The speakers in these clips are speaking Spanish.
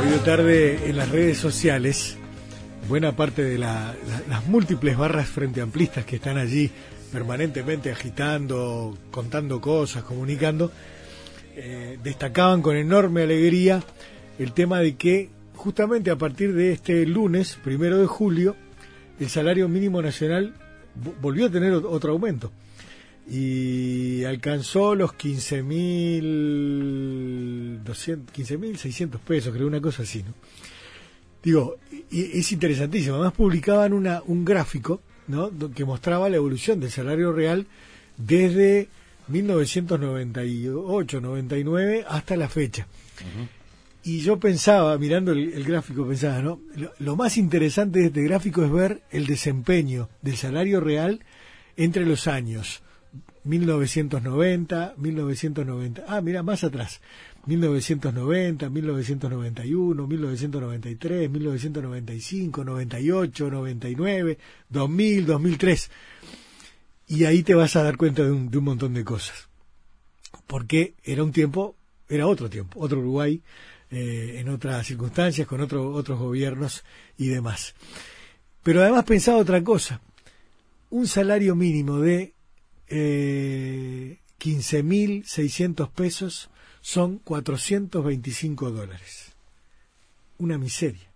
Hoy de tarde en las redes sociales, buena parte de la- la- las múltiples barras frente amplistas que están allí permanentemente agitando, contando cosas, comunicando, eh, destacaban con enorme alegría el tema de que justamente a partir de este lunes, primero de julio, el salario mínimo nacional vo- volvió a tener ot- otro aumento y alcanzó los 15.200, 15.600 pesos, creo, una cosa así, ¿no? Digo, y- es interesantísimo. Además publicaban una, un gráfico, ¿no? Que mostraba la evolución del salario real desde 1998, 99 hasta la fecha. Y yo pensaba, mirando el, el gráfico, pensaba, ¿no? Lo, lo más interesante de este gráfico es ver el desempeño del salario real entre los años 1990, 1990, ah, mira, más atrás, 1990, 1991, 1993, 1995, 98, 99, 2000, 2003. Y ahí te vas a dar cuenta de un, de un montón de cosas. Porque era un tiempo, era otro tiempo, otro Uruguay, eh, en otras circunstancias, con otro, otros gobiernos y demás. Pero además pensaba otra cosa. Un salario mínimo de eh, 15.600 pesos son 425 dólares. Una miseria.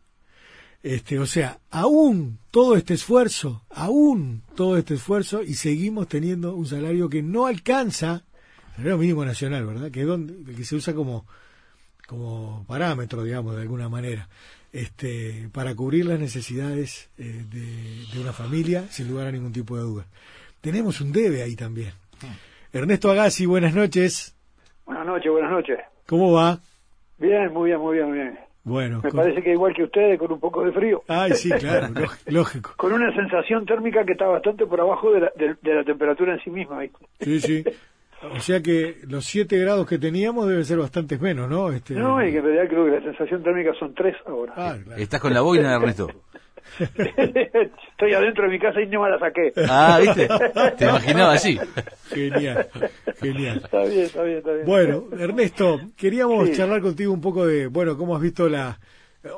Este, o sea, aún todo este esfuerzo, aún todo este esfuerzo, y seguimos teniendo un salario que no alcanza, salario mínimo nacional, ¿verdad? Que donde, que se usa como, como parámetro, digamos, de alguna manera, este, para cubrir las necesidades eh, de, de una familia, sin lugar a ningún tipo de duda. Tenemos un debe ahí también. Ernesto Agassi, buenas noches. Buenas noches, buenas noches. ¿Cómo va? Bien, muy bien, muy bien, muy bien. Bueno. Me con- parece que igual que ustedes, con un poco de frío. Ay, sí, claro, lóg- lógico. Con una sensación térmica que está bastante por abajo de la, de, de la temperatura en sí misma. ¿viste? Sí, sí. O sea que los 7 grados que teníamos deben ser bastantes menos, ¿no? Este, No, y que en realidad creo que la sensación térmica son tres ahora. Ah, claro. Estás con la boina, Ernesto. Estoy adentro de mi casa y no me la saqué. Ah, ¿viste? Te imaginaba así. Genial, genial. Está bien, está bien, está bien. Bueno, Ernesto, queríamos Sí. charlar contigo un poco de, bueno, cómo has visto la,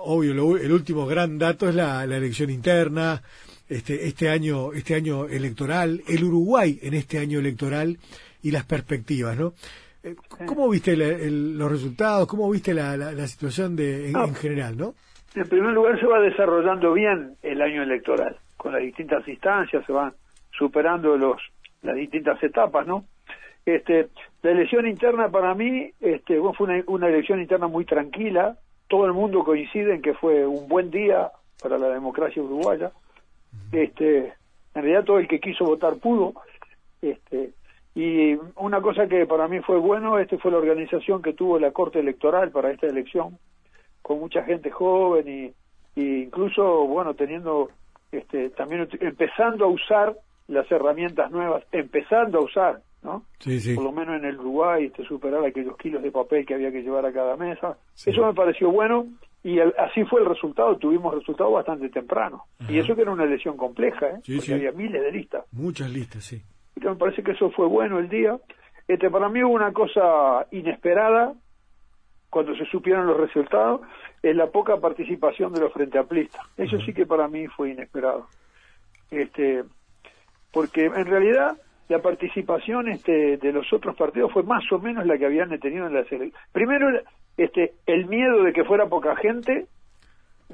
obvio, lo- el último gran dato es la, la elección interna, este, este año, este año electoral, el Uruguay en este año electoral y las perspectivas, ¿no? Eh, ¿Cómo viste la- el- los resultados? ¿Cómo viste la, la- la situación de, en general, no? En primer lugar, se va desarrollando bien el año electoral, con las distintas instancias, se van superando los las distintas etapas, ¿no? Este, la elección interna para mí este, bueno, fue una, una elección interna muy tranquila, todo el mundo coincide en que fue un buen día para la democracia uruguaya. Este, en realidad todo el que quiso votar pudo. Este, y una cosa que para mí fue bueno, este fue la organización que tuvo la Corte Electoral para esta elección, con mucha gente joven y, y incluso bueno teniendo este también empezando a usar las herramientas nuevas empezando a usar no Sí, sí. por lo menos en el Uruguay este, superar aquellos kilos de papel que había que llevar a cada mesa Sí. eso me pareció bueno y el- así fue el resultado tuvimos resultado bastante temprano y eso que era una elección compleja ¿eh? Porque había miles de listas Muchas listas, sí. y me parece que eso fue bueno el día. Este, para mí hubo una cosa inesperada cuando se supieron los resultados, es la poca participación de los frente amplistas. Eso sí que para mí fue inesperado. Este, porque en realidad la participación este, de los otros partidos fue más o menos la que habían tenido en las elecciones. Primero, este, el miedo de que fuera poca gente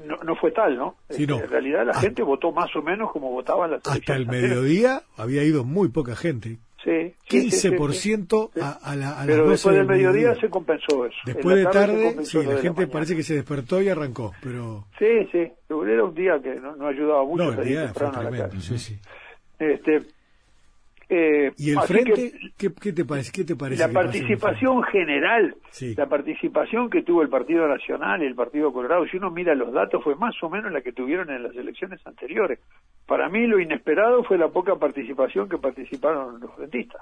no, no fue tal, ¿no? Sí, Este, no. En realidad la Ah. gente votó más o menos como votaban las Hasta el mediodía había ido muy poca gente. Sí, 15% sí. A, a, la, a las Pero 12 después del mediodía se compensó eso. Después de tarde, sí, la gente parece que se despertó y arrancó, pero Sí, sí, era un día que no, no ayudaba mucho no, el día fue tremendo. calle. Sí, sí. Este, eh, ¿Y el frente? que ¿qué, qué te parece? ¿Qué te parece la participación general, Sí. la participación que tuvo el Partido Nacional y el Partido Colorado, si uno mira los datos, fue más o menos la que tuvieron en las elecciones anteriores. Para mí lo inesperado fue la poca participación que participaron los rentistas.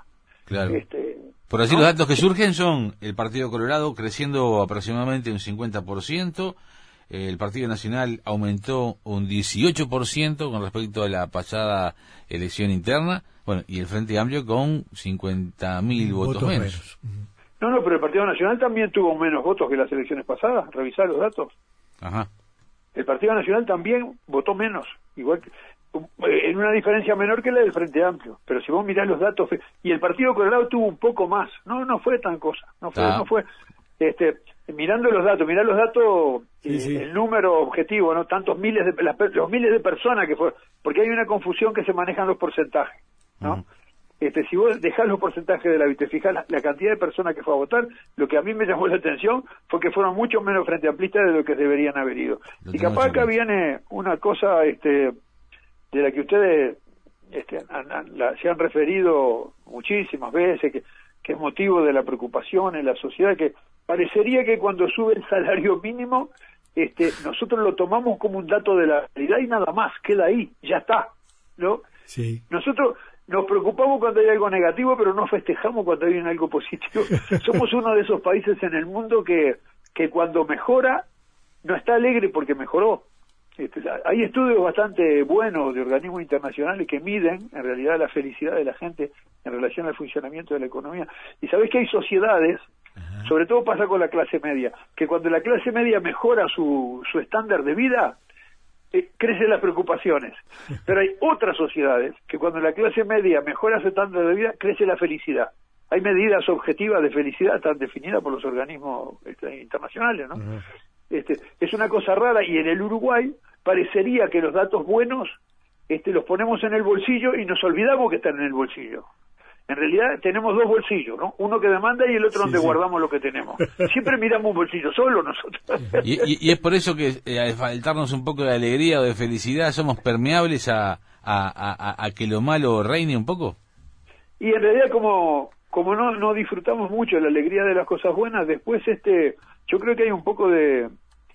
Claro. Este, Por así ¿no? los datos que surgen son el Partido Colorado creciendo aproximadamente un 50%, el Partido Nacional aumentó un 18% con respecto a la pasada elección interna, bueno, y el Frente Amplio con 50.000 votos, menos. Ujú. No, no, pero el Partido Nacional también tuvo menos votos que las elecciones pasadas. Revisar los datos. El Partido Nacional también votó menos, igual que, en una diferencia menor que la del Frente Amplio. Pero si vos mirás los datos, y el Partido Colorado tuvo un poco más, no, no fue tan cosa, no fue, no fue, este, mirando los datos, mirá los datos, eh, el número objetivo, no tantos miles de los miles de personas que fueron, porque hay una confusión que se manejan los porcentajes, ¿no? Este, si vos dejás los porcentajes de la te fijas la, cantidad de personas que fue a votar, lo que a mí me llamó la atención fue que fueron mucho menos frente amplistas de lo que deberían haber ido. y capaz acá viene una cosa este, de la que ustedes este, se han referido muchísimas veces, que, que es motivo de la preocupación en la sociedad, que parecería que cuando sube el salario mínimo, este, nosotros lo tomamos como un dato de la realidad y nada más, queda ahí, ya está, ¿no? Sí. Nosotros nos preocupamos cuando hay algo negativo, pero no festejamos cuando hay algo positivo. Somos uno de esos países en el mundo que, que cuando mejora, no está alegre porque mejoró. Este, hay estudios bastante buenos de organismos internacionales que miden en realidad la felicidad de la gente en relación al funcionamiento de la economía. Y sabés que hay sociedades sobre todo pasa con la clase media, que cuando la clase media mejora su, su estándar de vida, eh, crecen las preocupaciones. Pero hay otras sociedades que cuando la clase media mejora su estándar de vida, crece la felicidad. Hay medidas objetivas de felicidad tan definidas por los organismos este, internacionales, ¿no? este, es una cosa rara y en el Uruguay parecería que los datos buenos este, los ponemos en el bolsillo y nos olvidamos que están en el bolsillo en realidad tenemos dos bolsillos, ¿no? Uno que demanda y el otro donde guardamos lo que tenemos. Siempre miramos un bolsillo solo nosotros. y, es por eso que eh, al faltarnos un poco de alegría o de felicidad somos permeables a, a, a, que lo malo reine un poco. Y en realidad como como no no disfrutamos mucho la alegría de las cosas buenas, después este yo creo que hay un poco de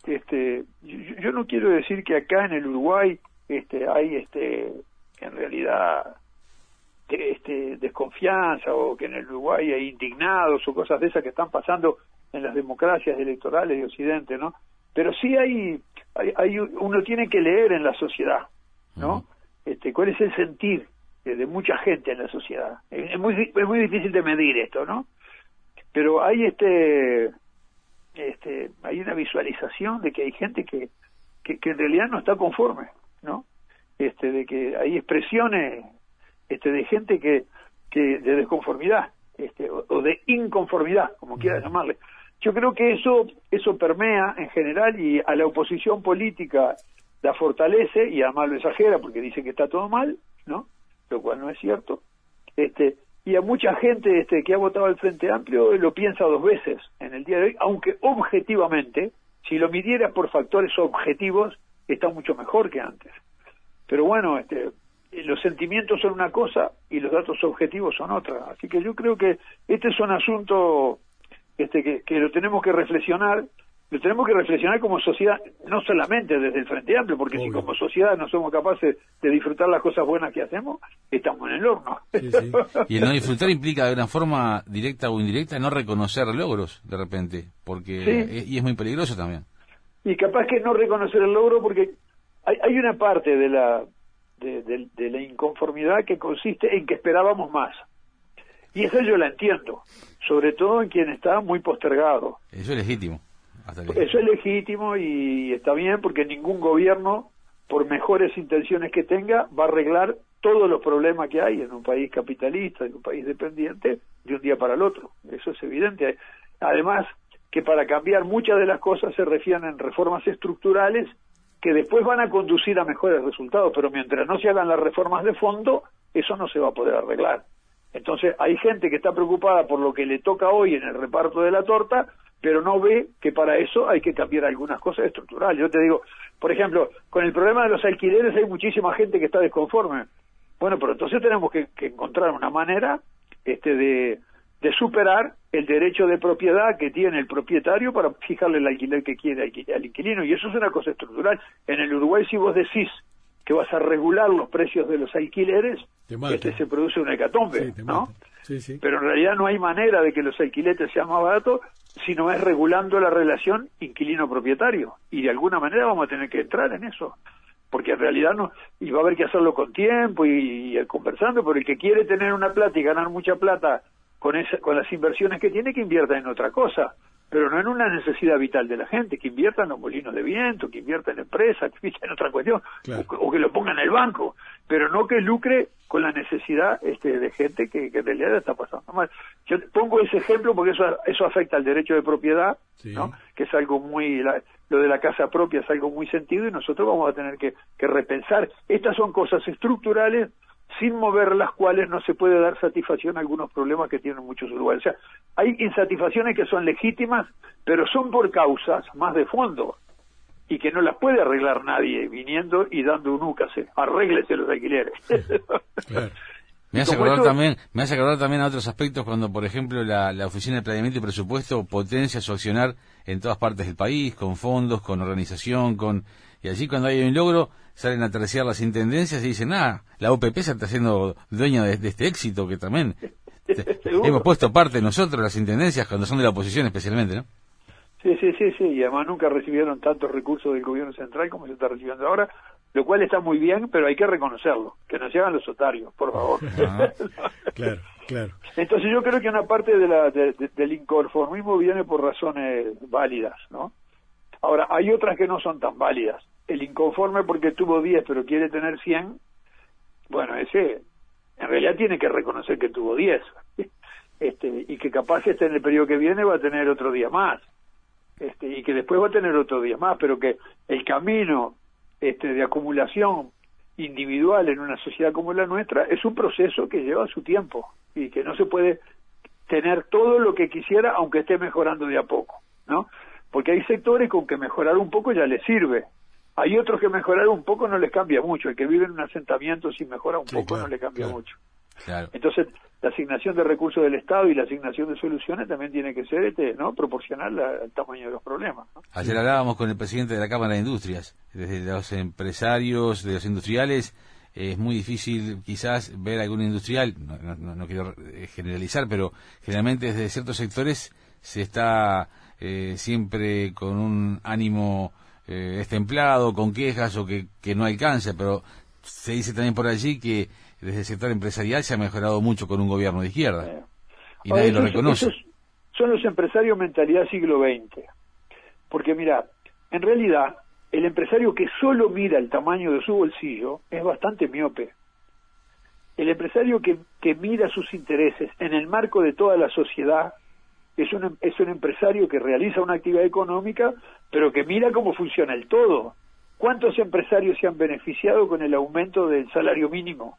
este yo, yo no quiero decir que acá en el Uruguay este hay este en realidad este, desconfianza o que en el Uruguay hay indignados o cosas de esas que están pasando en las democracias electorales de Occidente, ¿no? Pero sí hay, hay, uno tiene que leer en la sociedad, ¿no? Este, ¿Cuál es el sentir de, mucha gente en la sociedad? Es muy, es muy difícil de medir esto, ¿no? Pero hay este, este, hay una visualización de que hay gente que, que, que en realidad no está conforme, ¿no? Este, de que hay expresiones este, de gente que, que de desconformidad este, o, de inconformidad, como quiera llamarle. Yo creo que eso, eso permea en general y a la oposición política la fortalece y además lo exagera porque dice que está todo mal, ¿no? Lo cual no es cierto. Este, y a mucha gente este, que ha votado al Frente Amplio lo piensa dos veces en el día de hoy, aunque objetivamente, si lo midiera por factores objetivos, está mucho mejor que antes. Pero bueno, este, los sentimientos son una cosa y los datos objetivos son otra. Así que yo creo que este es un asunto este, que, que lo tenemos que reflexionar, lo tenemos que reflexionar como sociedad, no solamente desde el Frente Amplio, porque si como sociedad no somos capaces de disfrutar las cosas buenas que hacemos, estamos en el horno. Y el no disfrutar implica de una forma directa o indirecta no reconocer logros de repente, porque y es muy peligroso también. Y capaz que no reconocer el logro porque hay, hay una parte de la de, la inconformidad que consiste en que esperábamos más. Y eso yo la entiendo, sobre todo en quien está muy postergado. Eso es legítimo. Eso es legítimo y está bien porque ningún gobierno, por mejores intenciones que tenga, va a arreglar todos los problemas que hay en un país capitalista, en un país dependiente, de un día para el otro. Eso es evidente. Además, que para cambiar muchas de las cosas se refieren en reformas estructurales que después van a conducir a mejores resultados, pero mientras no se hagan las reformas de fondo, eso no se va a poder arreglar. Entonces, hay gente que está preocupada por lo que le toca hoy en el reparto de la torta, pero no ve que para eso hay que cambiar algunas cosas estructurales. Yo te digo, por ejemplo, con el problema de los alquileres hay muchísima gente que está desconforme. Bueno, pero entonces tenemos que, que encontrar una manera este, de, de superar el derecho de propiedad que tiene el propietario para fijarle el alquiler que quiere al inquilino. Y eso es una cosa estructural. En el Uruguay, si vos decís que vas a regular los precios de los alquileres, este se produce una hecatombe, ¿no? Pero en realidad no hay manera de que los alquileres sean más baratos si no es regulando la relación inquilino-propietario. Y de alguna manera vamos a tener que entrar en eso porque en realidad no, y va a haber que hacerlo con tiempo y, y, conversando, pero el que quiere tener una plata y ganar mucha plata con, esa, con las inversiones que tiene que invierta en otra cosa. Pero no en una necesidad vital de la gente, que inviertan en los molinos de viento, que inviertan en empresas, que inviertan en otra cuestión, o, que lo pongan en el banco, pero no que lucre con la necesidad este, de gente que, que en realidad está pasando mal. Yo pongo ese ejemplo porque eso, eso afecta al derecho de propiedad, ¿no? que es algo muy, lo de la casa propia es algo muy sentido y nosotros vamos a tener que, que repensar. Estas son cosas estructurales sin mover las cuales no se puede dar satisfacción a algunos problemas que tienen muchos uruguayos. O sea, hay insatisfacciones que son legítimas, pero son por causas más de fondo y que no las puede arreglar nadie viniendo y dando un úcase. Arréglese los alquileres. Me hace, acordar también, me hace acordar también a otros aspectos cuando, por ejemplo, la, la Oficina de Planeamiento y Presupuesto potencia su accionar en todas partes del país, con fondos, con organización, con y allí cuando hay un logro salen a terciar las intendencias y dicen, ah, la OPP se está haciendo dueña de, este éxito que también hemos puesto parte nosotros, las intendencias, cuando son de la oposición especialmente, ¿no? Sí, sí, sí, sí, y además nunca recibieron tantos recursos del gobierno central como se está recibiendo ahora, lo cual está muy bien, pero hay que reconocerlo, que no se hagan los otarios, por favor. claro, claro. Entonces yo creo que una parte de la, del inconformismo viene por razones válidas, ¿no? Ahora, hay otras que no son tan válidas el inconforme porque tuvo 10 pero quiere tener 100, bueno, ese en realidad tiene que reconocer que tuvo 10 este, y que capaz este en el periodo que viene va a tener otro día más este, y que después va a tener otro día más, pero que el camino este, de acumulación individual en una sociedad como la nuestra es un proceso que lleva su tiempo y que no se puede tener todo lo que quisiera aunque esté mejorando de a poco, ¿no? Porque hay sectores con que mejorar un poco ya les sirve, hay otros que mejorar un poco no les cambia mucho. El que vive en un asentamiento si mejora un poco no le cambia mucho. Entonces, la asignación de recursos del Estado y la asignación de soluciones también tiene que ser este, ¿no? proporcional al tamaño de los problemas. Ayer hablábamos con el presidente de la Cámara de Industrias, desde los empresarios, de los industriales, es muy difícil quizás ver algún industrial, no, quiero eh, generalizar, pero generalmente desde ciertos sectores se está eh, siempre con un ánimo eh, es templado, con quejas o que, que no alcanza, pero se dice también por allí que desde el sector empresarial se ha mejorado mucho con un gobierno de izquierda. Y nadie lo reconoce. son los empresarios mentalidad siglo XX. Porque mira, en realidad el empresario que solo mira el tamaño de su bolsillo es bastante miope. El empresario que, que mira sus intereses en el marco de toda la sociedad es un, es un empresario que realiza una actividad económica, pero que mira cómo funciona el todo. ¿Cuántos empresarios se han beneficiado con el aumento del salario mínimo?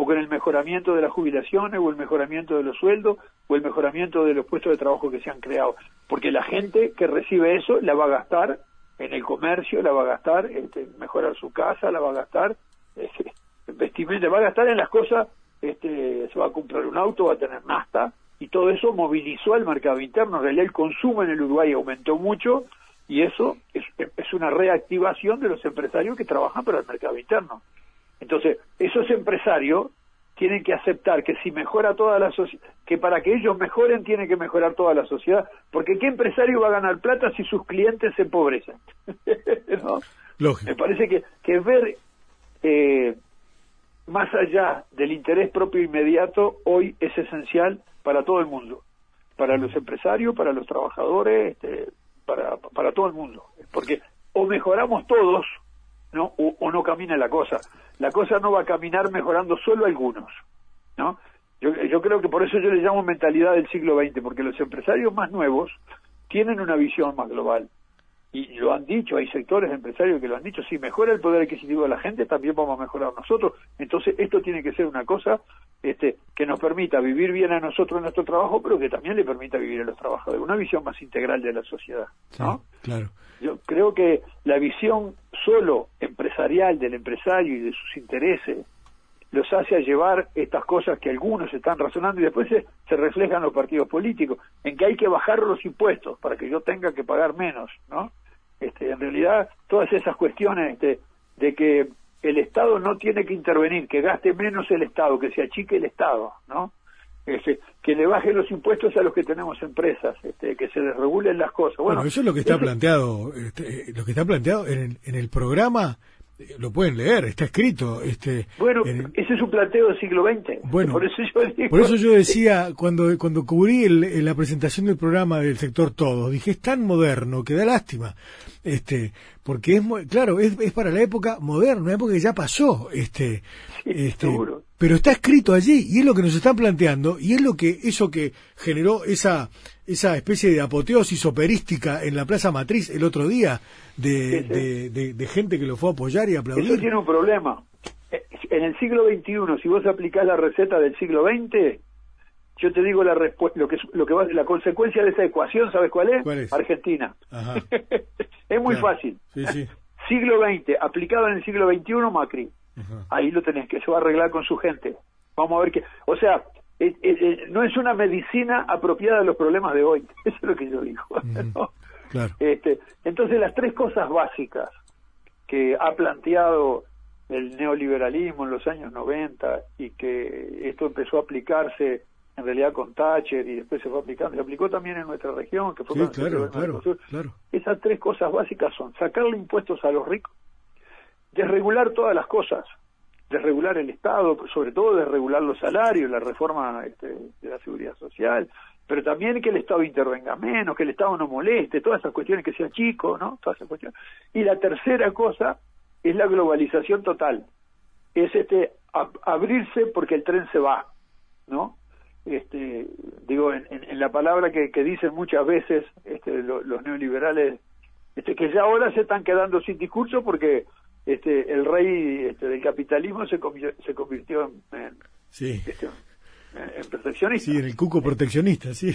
o con el mejoramiento de las jubilaciones, o el mejoramiento de los sueldos, o el mejoramiento de los puestos de trabajo que se han creado. Porque la gente que recibe eso la va a gastar en el comercio, la va a gastar este, mejorar su casa, la va a gastar este, vestimenta, va a gastar en las cosas, este, se va a comprar un auto, va a tener nasta, y todo eso movilizó al mercado interno. En realidad el consumo en el Uruguay aumentó mucho y eso es, es una reactivación de los empresarios que trabajan para el mercado interno. Entonces, esos empresarios tienen que aceptar que si mejora toda la sociedad, que para que ellos mejoren tiene que mejorar toda la sociedad, porque ¿qué empresario va a ganar plata si sus clientes se empobrecen? ¿No? Me parece que, que ver eh, más allá del interés propio inmediato hoy es esencial para todo el mundo, para los empresarios, para los trabajadores, este, para, para todo el mundo, porque o mejoramos todos, ¿no? O, no camina la cosa. La cosa no va a caminar mejorando solo algunos, ¿no? Yo, yo creo que por eso yo le llamo mentalidad del siglo XX, porque los empresarios más nuevos tienen una visión más global y lo han dicho, hay sectores empresarios que lo han dicho, si mejora el poder adquisitivo de la gente, también vamos a mejorar nosotros. Entonces, esto tiene que ser una cosa este, que nos permita vivir bien a nosotros en nuestro trabajo, pero que también le permita vivir a los trabajadores, una visión más integral de la sociedad. ¿no? claro. Yo creo que la visión solo empresarial del empresario y de sus intereses los hace a llevar estas cosas que algunos están razonando y después se, se reflejan los partidos políticos, en que hay que bajar los impuestos para que yo tenga que pagar menos, ¿no? Este, en realidad, todas esas cuestiones este, de que el Estado no tiene que intervenir, que gaste menos el Estado, que se achique el Estado, ¿no? Este, que le baje los impuestos a los que tenemos empresas, este, que se desregulen las cosas. Bueno, eso es lo que está planteado, este, lo que está planteado en el, en el programa lo pueden leer, está escrito. Este, bueno, ese es un planteo del siglo XX. Bueno, por eso yo, por eso yo decía, cuando, cuando cubrí el, la presentación del programa del sector todo, dije, es tan moderno que da lástima. Este, porque es, claro, es, es para la época moderna, una época que ya pasó. Este, este, pero está escrito allí y es lo que nos están planteando y es lo que, eso que generó esa, esa especie de apoteosis operística en la Plaza Matriz el otro día de, de, gente que lo fue a apoyar y aplaudir. Eso tiene un problema. Eh, en el siglo XXI, si vos aplicás la receta del siglo XX, yo te digo la lo que lo que va, la consecuencia de esa ecuación, ¿sabes cuál es? Argentina. es muy fácil. siglo XX, aplicado en el siglo XXI, Macri. Ahí lo tenés, que se va a arreglar con su gente. Vamos a ver qué. O sea, no es una medicina apropiada de los problemas de hoy. Eso es lo que yo digo. Este, entonces, las tres cosas básicas que ha planteado el neoliberalismo en los años 90 y que esto empezó a aplicarse en realidad con Thatcher y después se fue aplicando, se aplicó también en nuestra región, que fue sí, claro, claro, claro. Esas tres cosas básicas son sacarle impuestos a los ricos, desregular todas las cosas, desregular el Estado, sobre todo desregular los salarios, la reforma este, de la seguridad social, pero también que el Estado intervenga menos, que el Estado no moleste, todas esas cuestiones, que sea chico, ¿no? Todas esas cuestiones. Y la tercera cosa es la globalización total, es este abrirse porque el tren se va, ¿no? Este, digo, en, la palabra que, dicen muchas veces este, los neoliberales, este, que ya ahora se están quedando sin discurso porque este, el rey este, del capitalismo se, se convirtió en, sí. este, en, proteccionista. Sí, en el cuco proteccionista, sí.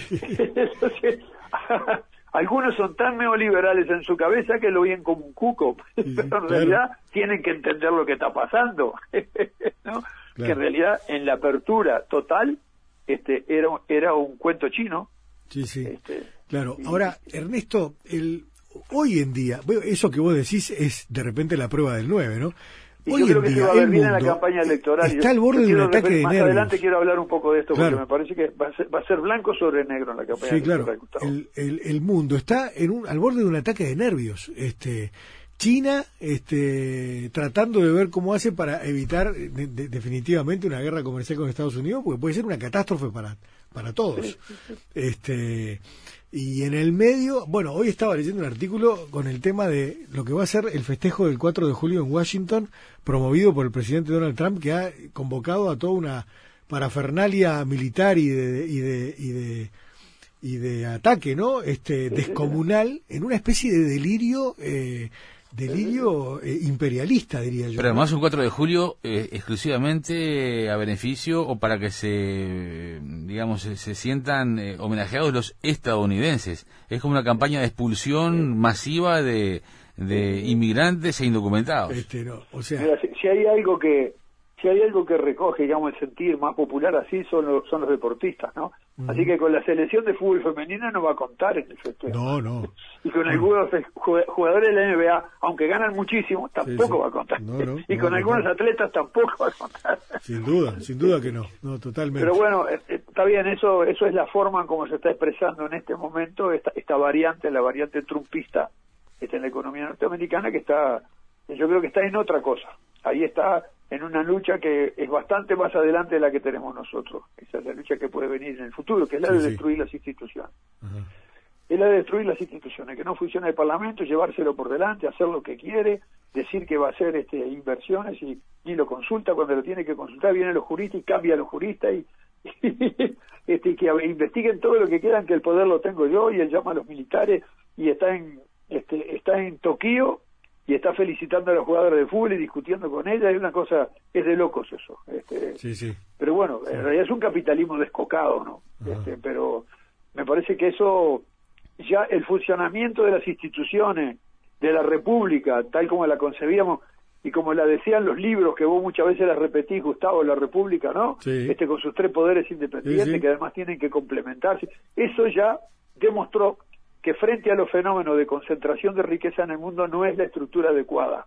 algunos son tan neoliberales en su cabeza que lo ven como un cuco, pero en realidad tienen que entender lo que está pasando, ¿no? Que en realidad en la apertura total este era era un cuento chino. Sí, sí. Este, claro. Ahora, Ernesto, el hoy en día, eso que vos decís es de repente la prueba del 9, ¿no? hoy en día, el mundo la campaña electoral. Está al borde de un ataque de Más adelante quiero hablar un poco de esto, porque me parece que va a, ser, blanco sobre negro en la campaña sí, electoral. Claro. El, el, mundo está en un, al borde de un ataque de nervios. Este, China este, tratando de ver cómo hace para evitar definitivamente una guerra comercial con Estados Unidos, porque puede ser una catástrofe para, para todos. Este, y en el medio, bueno, hoy estaba leyendo un artículo con el tema de lo que va a ser el festejo del 4 de julio en Washington, promovido por el presidente Donald Trump, que ha convocado a toda una parafernalia militar y de, y de, y de, y de ataque, ¿no? Este, descomunal, en una especie de delirio eh, delirio eh, imperialista, diría yo. Pero además un 4 de julio eh, exclusivamente a beneficio o para que se, digamos, se, sientan eh, homenajeados los estadounidenses. Es como una campaña de expulsión masiva de, de inmigrantes e indocumentados. Este, o sea... si hay algo que si hay algo que recoge, digamos, el sentir más popular así son los, son los deportistas, ¿no? Así que con la selección de fútbol femenina no va a contar en el festejo. No, no. Y con algunos jugadores de la NBA, aunque ganan muchísimo, tampoco va a contar. y con algunos atletas tampoco va a contar. Sin duda, sin duda que no, no, totalmente. Pero bueno, eh, eh, está bien, eso eso es la forma en como se está expresando en este momento esta, esta variante, la variante trumpista, está en la economía norteamericana, que está, yo creo que está en otra cosa. Ahí está en una lucha que es bastante más adelante de la que tenemos nosotros. Esa es la lucha que puede venir en el futuro, que es la de destruir las instituciones. Es la de destruir las instituciones, que no funciona el Parlamento, llevárselo por delante, hacer lo que quiere, decir que va a hacer este, inversiones y ni lo consulta cuando lo tiene que consultar, vienen los juristas y cambia a los juristas y, este, que investiguen todo lo que quieran, que el poder lo tengo yo y él llama a los militares y está en, este, está en Tokio y está felicitando a los jugadores de fútbol y discutiendo con ella, es una cosa, es de locos eso. Este, sí, sí. Pero bueno, en realidad es un capitalismo descocado, ¿no? Este, pero me parece que eso, ya el funcionamiento de las instituciones de la República, tal como la concebíamos, y como la decían los libros que vos muchas veces las repetís, Gustavo, la República, ¿no? Este con sus tres poderes independientes que además tienen que complementarse. Eso ya demostró que frente a los fenómenos de concentración de riqueza en el mundo no es la estructura adecuada.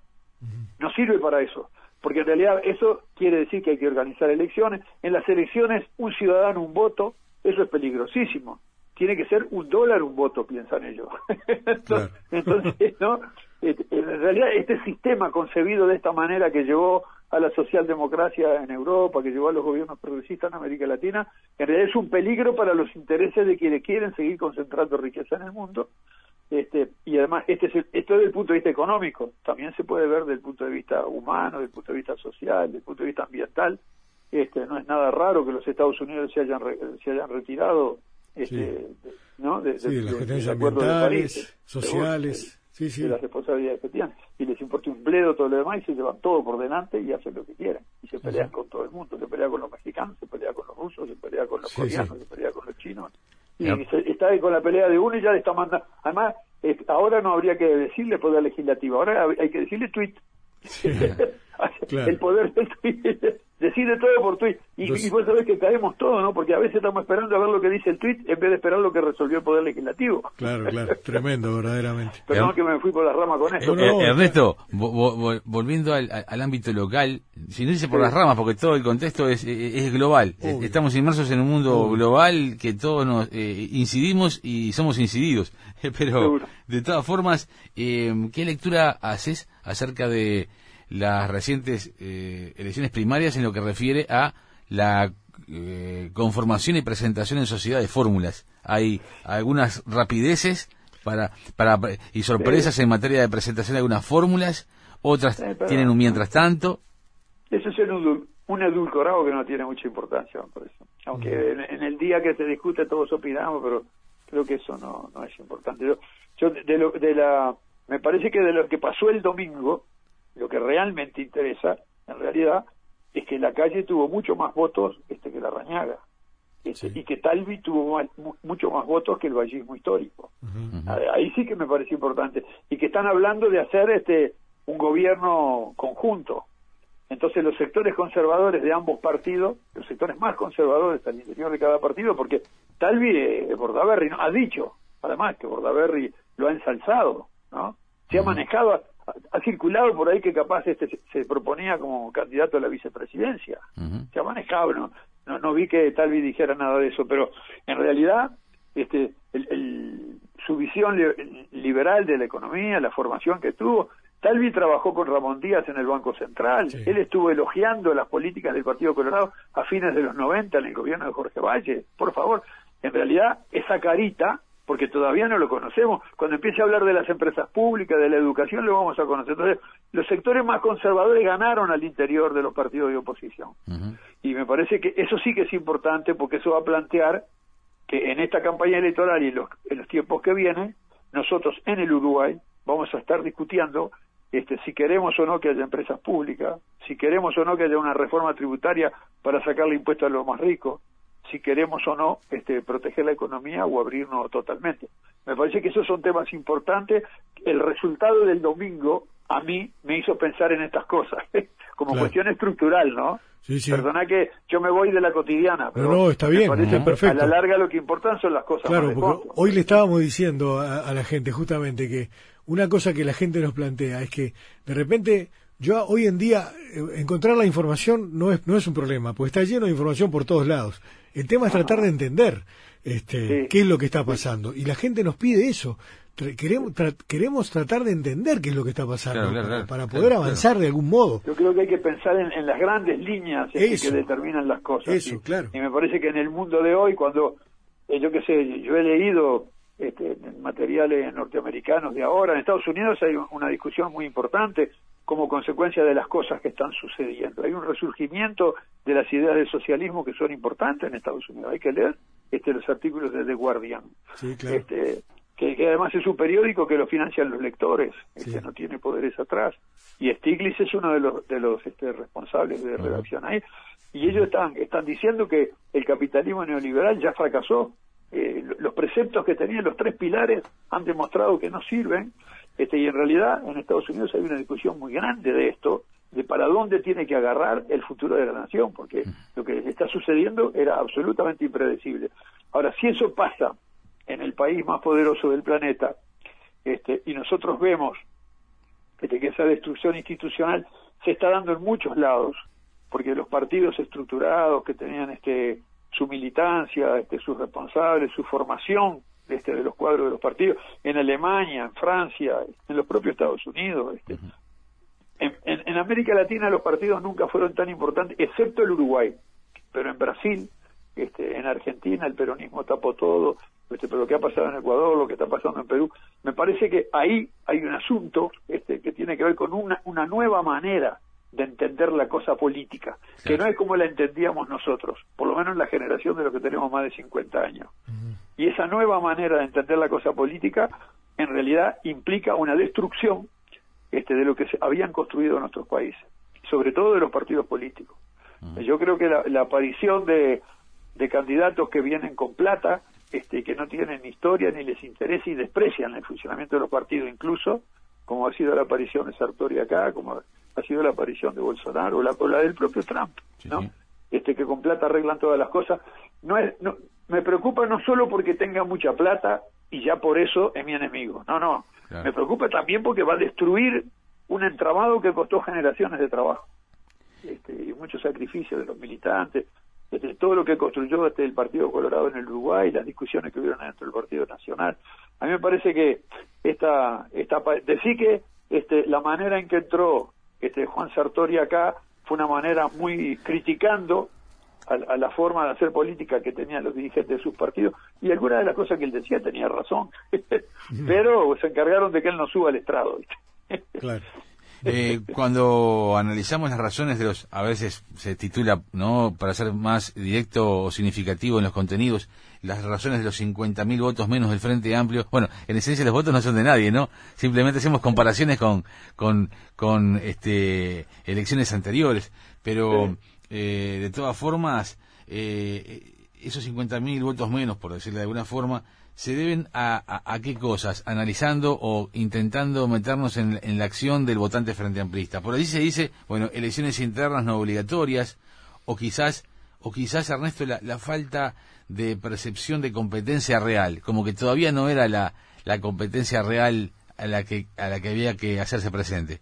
No sirve para eso, porque en realidad eso quiere decir que hay que organizar elecciones. En las elecciones un ciudadano, un voto, eso es peligrosísimo. Tiene que ser un dólar un voto, piensan ellos. Entonces, ¿no? En realidad este sistema concebido de esta manera que llevó a la socialdemocracia en Europa, que llevó a los gobiernos progresistas en América Latina, en realidad es un peligro para los intereses de quienes quieren seguir concentrando riqueza en el mundo. Este, y además, este es esto es desde el punto de vista económico, también se puede ver desde el punto de vista humano, desde el punto de vista social, desde el punto de vista ambiental. Este, no es nada raro que los Estados Unidos se hayan, se hayan retirado este, ¿no? de, sí, las cuestiones ambientales, sociales sí, sí. de las responsabilidades que tienen. Y les importa un bledo todo lo demás y se llevan todo por delante y hacen lo que quieran. Y se pelean con todo el mundo. Se pelea con los mexicanos, se pelea con los rusos, se pelea con los coreanos, se pelea con los chinos. Y está ahí con la pelea de uno y ya le está mandando. Además, ahora no habría que decirle poder legislativo, ahora hay que decirle tweet. El poder del tweet decide todo por tweet. Y, vos sabés que caemos todos, ¿no? Porque a veces estamos esperando a ver lo que dice el tweet en vez de esperar lo que resolvió el Poder Legislativo. Claro, claro, tremendo, verdaderamente. Perdón que me fui por la rama con esto. Eh, Ernesto, volviendo al, ámbito local, si no dice por las ramas, porque todo el contexto es, es global. Estamos inmersos en un mundo global que todos nos eh, incidimos y somos incididos. Pero, de todas formas, eh, ¿qué lectura haces acerca de las recientes eh, elecciones primarias en lo que refiere a la eh, conformación y presentación en sociedad de fórmulas. Hay algunas rapideces para, para y sorpresas en materia de presentación de algunas fórmulas, otras tienen un mientras tanto. Eso es un, un edulcorado que no tiene mucha importancia, por eso. Aunque en, el día que se discute todos opinamos, pero creo que eso no, no es importante. Yo, yo de, lo, de la, me parece que de lo que pasó el domingo, lo que realmente interesa, en realidad, es que la calle tuvo mucho más votos este, que la Rañaga. Este, y que Talvi tuvo mucho más votos que el vallismo histórico. Ahí sí que me parece importante. Y que están hablando de hacer este un gobierno conjunto. Entonces los sectores conservadores de ambos partidos, los sectores más conservadores al interior de cada partido, porque Talvi, eh, Bordaberry, ¿no? ha dicho, además que Bordaberry lo ha ensalzado, ¿no? Se ha manejado, ha circulado por ahí que capaz este se, proponía como candidato a la vicepresidencia. Se ha manejado, no, no, vi que Talvi dijera nada de eso, pero en realidad este el, su visión liberal de la economía, la formación que tuvo, Talvi trabajó con Ramón Díaz en el Banco Central, él estuvo elogiando las políticas del Partido Colorado a fines de los 90 en el gobierno de Jorge Valle, por favor, en realidad esa carita porque todavía no lo conocemos. Cuando empiece a hablar de las empresas públicas, de la educación, lo vamos a conocer. Entonces, los sectores más conservadores ganaron al interior de los partidos de oposición. Y me parece que eso sí que es importante porque eso va a plantear que en esta campaña electoral y en los, en los tiempos que vienen, nosotros en el Uruguay vamos a estar discutiendo este, si queremos o no que haya empresas públicas, si queremos o no que haya una reforma tributaria para sacarle impuestos a los más ricos, si queremos o no este, proteger la economía o abrirnos totalmente. Me parece que esos son temas importantes. El resultado del domingo a mí me hizo pensar en estas cosas, como cuestión estructural, ¿no? Sí, sí. Perdona que yo me voy de la cotidiana, pero no, está bien, perfecto. a la larga lo que importan son las cosas. Claro, porque hoy le estábamos diciendo a, la gente justamente que una cosa que la gente nos plantea es que de repente yo hoy en día eh, encontrar la información no es no es un problema, pues está lleno de información por todos lados. El tema es tratar de entender este, qué es lo que está pasando. Y la gente nos pide eso. Queremos, queremos tratar de entender qué es lo que está pasando para, poder avanzar de algún modo. Yo creo que hay que pensar en, las grandes líneas este, que determinan las cosas. Eso, claro. Y me parece que en el mundo de hoy, cuando, eh, yo qué sé, yo he leído este, materiales norteamericanos de ahora, en Estados Unidos hay una discusión muy importante como consecuencia de las cosas que están sucediendo. Hay un resurgimiento de las ideas del socialismo que son importantes en Estados Unidos. Hay que leer este, los artículos de The Guardian, este, que, además es un periódico que lo financian los lectores, este, no tiene poderes atrás. Y Stiglitz es uno de los, de los este, responsables de redacción ahí. Y ellos están, están diciendo que el capitalismo neoliberal ya fracasó. Eh, los preceptos que tenían los tres pilares han demostrado que no sirven este, y en realidad en Estados Unidos hay una discusión muy grande de esto, de para dónde tiene que agarrar el futuro de la nación, porque lo que está sucediendo era absolutamente impredecible. Ahora, si eso pasa en el país más poderoso del planeta, este, y nosotros vemos este, que esa destrucción institucional se está dando en muchos lados, porque los partidos estructurados que tenían este, su militancia, este, sus responsables, su formación este, de los cuadros de los partidos, en Alemania, en Francia, en los propios Estados Unidos. Este. en, en, América Latina los partidos nunca fueron tan importantes, excepto el Uruguay, pero en Brasil, este, en Argentina el peronismo tapó todo, este, pero lo que ha pasado en Ecuador, lo que está pasando en Perú, me parece que ahí hay un asunto este, que tiene que ver con una, una nueva manera de entender la cosa política, que no es como la entendíamos nosotros, por lo menos la generación de los que tenemos más de 50 años. Y esa nueva manera de entender la cosa política en realidad implica una destrucción este, de lo que se habían construido nuestros países, sobre todo de los partidos políticos. Yo creo que la, aparición de, de, candidatos que vienen con plata, este, que no tienen historia ni les interesa y desprecian el funcionamiento de los partidos incluso, como ha sido la aparición de Sartori acá, como ha sido la aparición de Bolsonaro, o la, la del propio Trump, ¿no? Este, que con plata arreglan todas las cosas. No es, no, me preocupa no solo porque tenga mucha plata y ya por eso es mi enemigo. No, no. Me preocupa también porque va a destruir un entramado que costó generaciones de trabajo este, y mucho sacrificio de los militantes, este, todo lo que construyó este, el Partido Colorado en el Uruguay, las discusiones que hubieron dentro del Partido Nacional. A mí me parece que esta, esta decir que este, la manera en que entró este, Juan Sartori acá fue una manera muy criticando a, la forma de hacer política que tenían los dirigentes de sus partidos y algunas de las cosas que él decía tenía razón, pero se encargaron de que él no suba al estrado. Claro. Eh, cuando analizamos las razones de los, a veces se titula, ¿no? Para ser más directo o significativo en los contenidos, las razones de los 50.000 votos menos del Frente Amplio. Bueno, en esencia los votos no son de nadie, ¿no? Simplemente hacemos comparaciones con, con, con este, elecciones anteriores. Pero, eh, de todas formas, eh, esos 50.000 votos menos, por decirlo de alguna forma, se deben a, a, qué cosas, analizando o intentando meternos en, la acción del votante frente amplista. Por allí se dice, bueno, elecciones internas no obligatorias, o quizás, o quizás Ernesto, la, falta de percepción de competencia real, como que todavía no era la, la competencia real a la que a la que había que hacerse presente.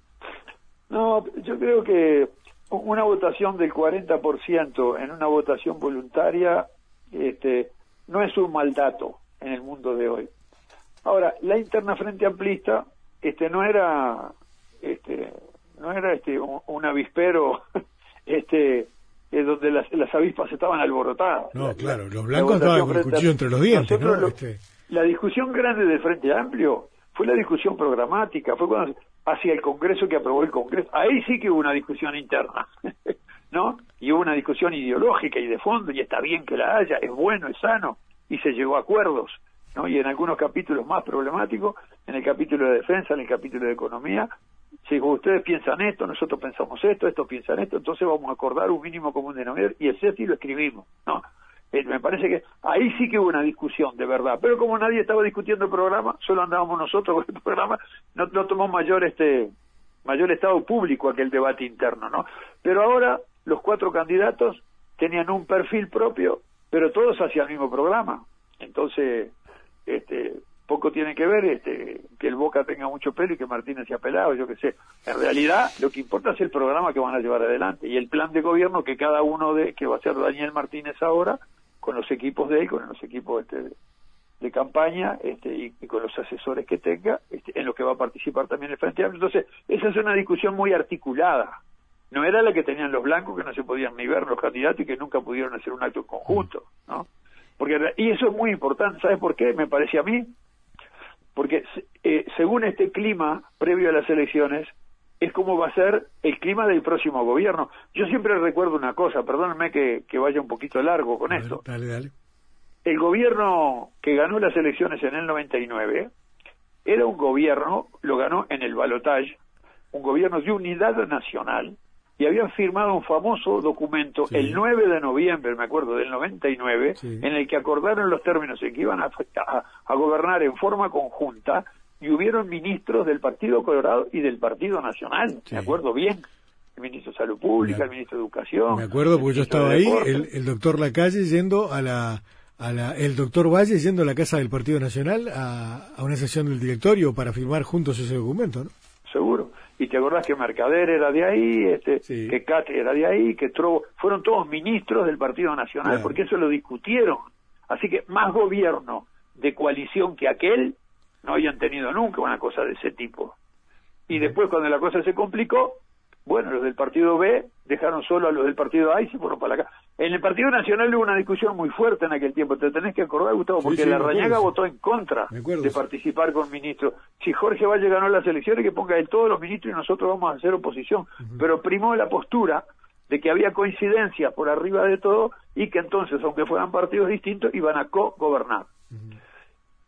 No, yo creo que una votación del 40% en una votación voluntaria este, no es un mal dato en el mundo de hoy. Ahora, la interna frente amplista este no era este no era este un, avispero este eh, donde las, las, avispas estaban alborotadas. No, claro, los blancos estaban con el cuchillo entre los dientes. Este. La discusión grande del Frente Amplio fue la discusión programática, fue cuando hacia el Congreso que aprobó el Congreso. Ahí sí que hubo una discusión interna, ¿no? Y hubo una discusión ideológica y de fondo, y está bien que la haya, es bueno, es sano, y se llegó a acuerdos, ¿no? Y en algunos capítulos más problemáticos, en el capítulo de defensa, en el capítulo de economía, si ustedes piensan esto, nosotros pensamos esto, estos piensan esto, entonces vamos a acordar un mínimo común denominador y ese sí lo escribimos, ¿no? Eh, me parece que ahí sí que hubo una discusión de verdad, pero como nadie estaba discutiendo el programa, solo andábamos nosotros con el programa, no, no tomó mayor este mayor estado público aquel debate interno, ¿no? Pero ahora los cuatro candidatos tenían un perfil propio pero todos hacia el mismo programa. Entonces, este, poco tiene que ver este, que el Boca tenga mucho pelo y que Martínez sea pelado, yo qué sé. En realidad, lo que importa es el programa que van a llevar adelante y el plan de gobierno que cada uno de, que va a ser Daniel Martínez ahora, con los equipos de él, con los equipos este, de, campaña este, y, con los asesores que tenga, este, en los que va a participar también el Frente Amplio. Entonces, esa es una discusión muy articulada no era la que tenían los blancos que no se podían ni ver los candidatos y que nunca pudieron hacer un acto conjunto, ¿no? Porque y eso es muy importante, ¿sabes por qué? Me parece a mí, porque eh, según este clima previo a las elecciones es como va a ser el clima del próximo gobierno. Yo siempre recuerdo una cosa, perdónenme que, que vaya un poquito largo con esto. Dale, dale. El gobierno que ganó las elecciones en el 99 era un gobierno, lo ganó en el balotaje, un gobierno de unidad nacional, y habían firmado un famoso documento el 9 de noviembre, me acuerdo, del 99, en el que acordaron los términos en que iban a, a, gobernar en forma conjunta y hubieron ministros del Partido Colorado y del Partido Nacional, me acuerdo bien. El ministro de Salud Pública, el ministro de Educación. Me acuerdo porque yo estaba ahí, el, doctor Lacalle yendo a la, a la, el doctor Valle yendo a la casa del Partido Nacional a, a una sesión del directorio para firmar juntos ese documento, ¿no? Seguro y te acordás que Mercader era de ahí, este, que Cate era de ahí, que Trovo, fueron todos ministros del Partido Nacional, porque eso lo discutieron. Así que más gobierno de coalición que aquel no habían tenido nunca una cosa de ese tipo. Y después cuando la cosa se complicó, bueno, los del partido B dejaron solo a los del partido A y se fueron para acá. En el Partido Nacional hubo una discusión muy fuerte en aquel tiempo, te tenés que acordar, Gustavo, porque la Rañaga votó en contra de participar con ministros. Si Jorge Valle ganó las elecciones, que ponga él todos los ministros y nosotros vamos a hacer oposición. Pero primó la postura de que había coincidencia por arriba de todo y que entonces, aunque fueran partidos distintos, iban a co-gobernar.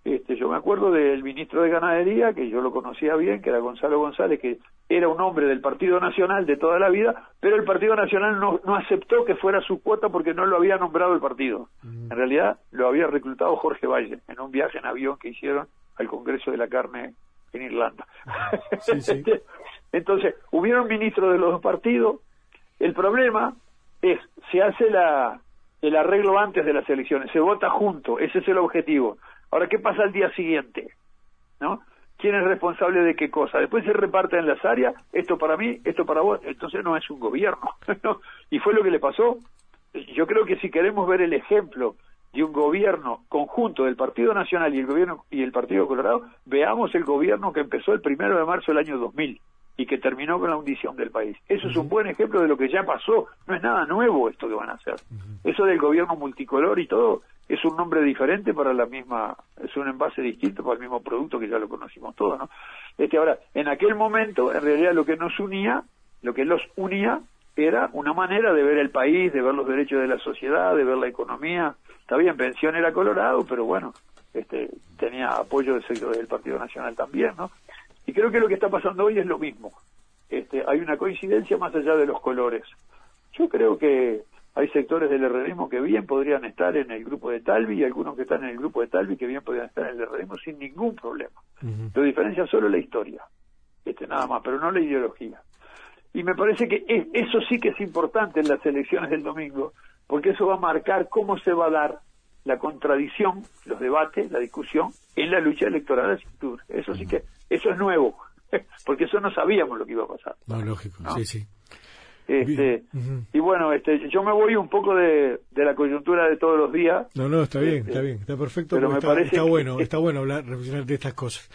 Este, yo me acuerdo del ministro de Ganadería, que yo lo conocía bien, que era Gonzalo González, que era un hombre del Partido Nacional de toda la vida, pero el Partido Nacional no, no aceptó que fuera su cuota porque no lo había nombrado el partido. Mm. En realidad lo había reclutado Jorge Valle en un viaje en avión que hicieron al Congreso de la Carne en Irlanda. Entonces, hubieron ministros de los dos partidos. El problema es, se hace la, el arreglo antes de las elecciones, se vota junto, ese es el objetivo. Ahora, ¿qué pasa al día siguiente? ¿No? ¿Quién es responsable de qué cosa? Después se reparten en las áreas, esto para mí, esto para vos, entonces no es un gobierno. Y fue lo que le pasó. Yo creo que si queremos ver el ejemplo de un gobierno conjunto del Partido Nacional y el gobierno y el Partido Colorado, veamos el gobierno que empezó el primero de marzo del año 2000 y que terminó con la hundición del país. Eso es un buen ejemplo de lo que ya pasó. No es nada nuevo esto que van a hacer. Eso del gobierno multicolor y todo es un nombre diferente para la misma, es un envase distinto para el mismo producto que ya lo conocimos todos, ¿no? Este, ahora, en aquel momento, en realidad lo que nos unía, lo que los unía, era una manera de ver el país, de ver los derechos de la sociedad, de ver la economía. Está bien, pensión era Colorado, pero bueno, este, tenía apoyo del sector del Partido Nacional también, ¿no? Y creo que lo que está pasando hoy es lo mismo. Este, hay una coincidencia más allá de los colores. Yo creo que hay sectores del herrerismo que bien podrían estar en el grupo de Talvi y algunos que están en el grupo de Talvi que bien podrían estar en el herrerismo sin ningún problema. Lo diferencia solo la historia, este nada más, pero no la ideología. Y me parece que eso sí que es importante en las elecciones del domingo, porque eso va a marcar cómo se va a dar la contradicción, los debates, la discusión en la lucha electoral de Eso sí que, eso es nuevo, porque eso no sabíamos lo que iba a pasar. No, lógico, sí, sí. Este, Y bueno, este, yo me voy un poco de, de, la coyuntura de todos los días. No, no, está bien, está bien, está perfecto. Pero me está, parece está bueno, está bueno hablar, reflexionar de estas cosas.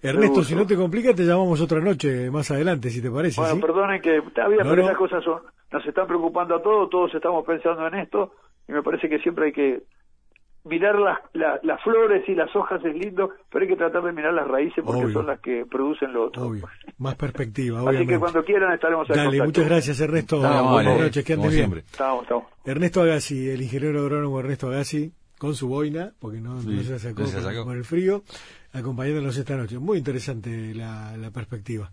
Ernesto, si no te complica, te llamamos otra noche más adelante, si te parece. Bueno, perdonen que está bien, pero estas cosas son, nos están preocupando a todos, todos estamos pensando en esto, y me parece que siempre hay que mirar las, las flores y las hojas es lindo, pero hay que tratar de mirar las raíces porque son las que producen lo otro. Más perspectiva, Así que cuando quieran estaremos aquí. Dale, muchas gracias Ernesto. Buenas noches, que andes bien. Estamos, Ernesto Agassi, el ingeniero agrónomo Ernesto Agassi, con su boina, porque no, se, sacó, Con, el frío, acompañándonos esta noche. Muy interesante la, la perspectiva.